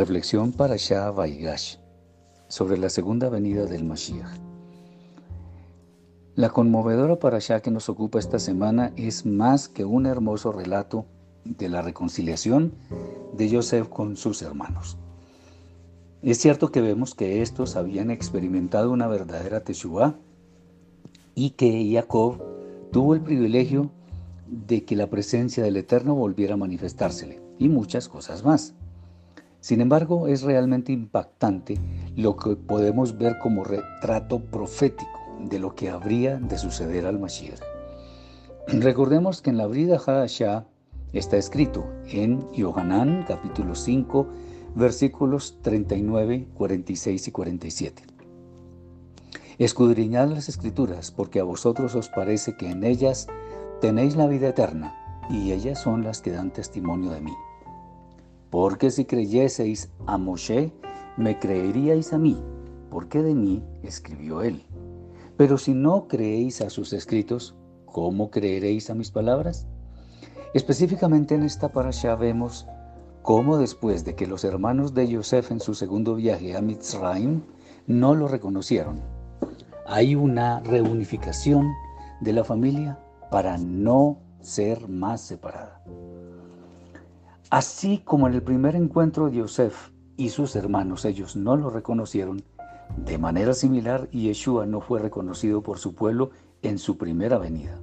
Reflexión para Shah Vaigash sobre la segunda venida del Mashiach. La conmovedora parashá que nos ocupa esta semana es más que un hermoso relato de la reconciliación de Yosef con sus hermanos. Es cierto que vemos que estos habían experimentado una verdadera Teshuvah y que Jacob tuvo el privilegio de que la presencia del Eterno volviera a manifestársele y muchas cosas más. Sin embargo, es realmente impactante lo que podemos ver como retrato profético de lo que habría de suceder al Mashiach. Recordemos que en la Brida Hadashah está escrito en Yohanan capítulo 5 versículos 39, 46 y 47. Escudriñad las escrituras porque a vosotros os parece que en ellas tenéis la vida eterna y ellas son las que dan testimonio de mí. Porque si creyeseis a Moshe, me creeríais a mí, porque de mí escribió él. Pero si no creéis a sus escritos, ¿cómo creeréis a mis palabras? Específicamente en esta parasha vemos cómo después de que los hermanos de Yosef en su segundo viaje a Mitzrayim no lo reconocieron, hay una reunificación de la familia para no ser más separada. Así como en el primer encuentro de Yosef y sus hermanos, ellos no lo reconocieron, de manera similar Yeshua no fue reconocido por su pueblo en su primera venida.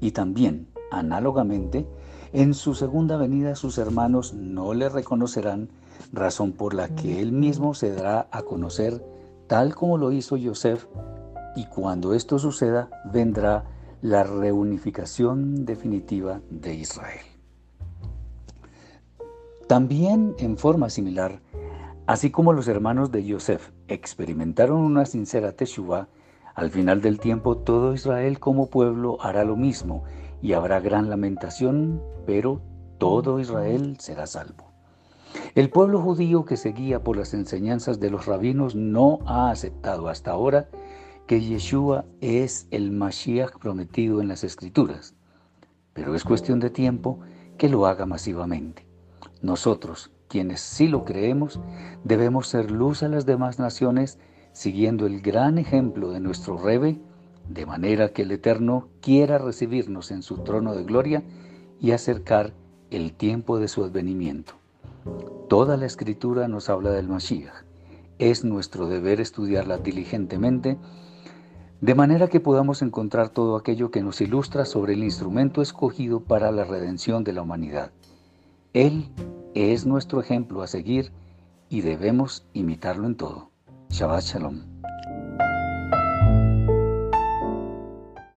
Y también, análogamente, en su segunda venida sus hermanos no le reconocerán, razón por la que él mismo se dará a conocer tal como lo hizo Yosef, y cuando esto suceda vendrá la reunificación definitiva de Israel. También en forma similar, así como los hermanos de Yosef experimentaron una sincera teshuva, al final del tiempo todo Israel como pueblo hará lo mismo y habrá gran lamentación, pero todo Israel será salvo. El pueblo judío que seguía por las enseñanzas de los rabinos no ha aceptado hasta ahora que Yeshua es el Mashiach prometido en las Escrituras, pero es cuestión de tiempo que lo haga masivamente. Nosotros, quienes sí lo creemos, debemos ser luz a las demás naciones siguiendo el gran ejemplo de nuestro Rebe, de manera que el Eterno quiera recibirnos en su trono de gloria y acercar el tiempo de su advenimiento. Toda la escritura nos habla del Mashiach. Es nuestro deber estudiarla diligentemente, de manera que podamos encontrar todo aquello que nos ilustra sobre el instrumento escogido para la redención de la humanidad. Él es nuestro ejemplo a seguir y debemos imitarlo en todo. Shabbat Shalom.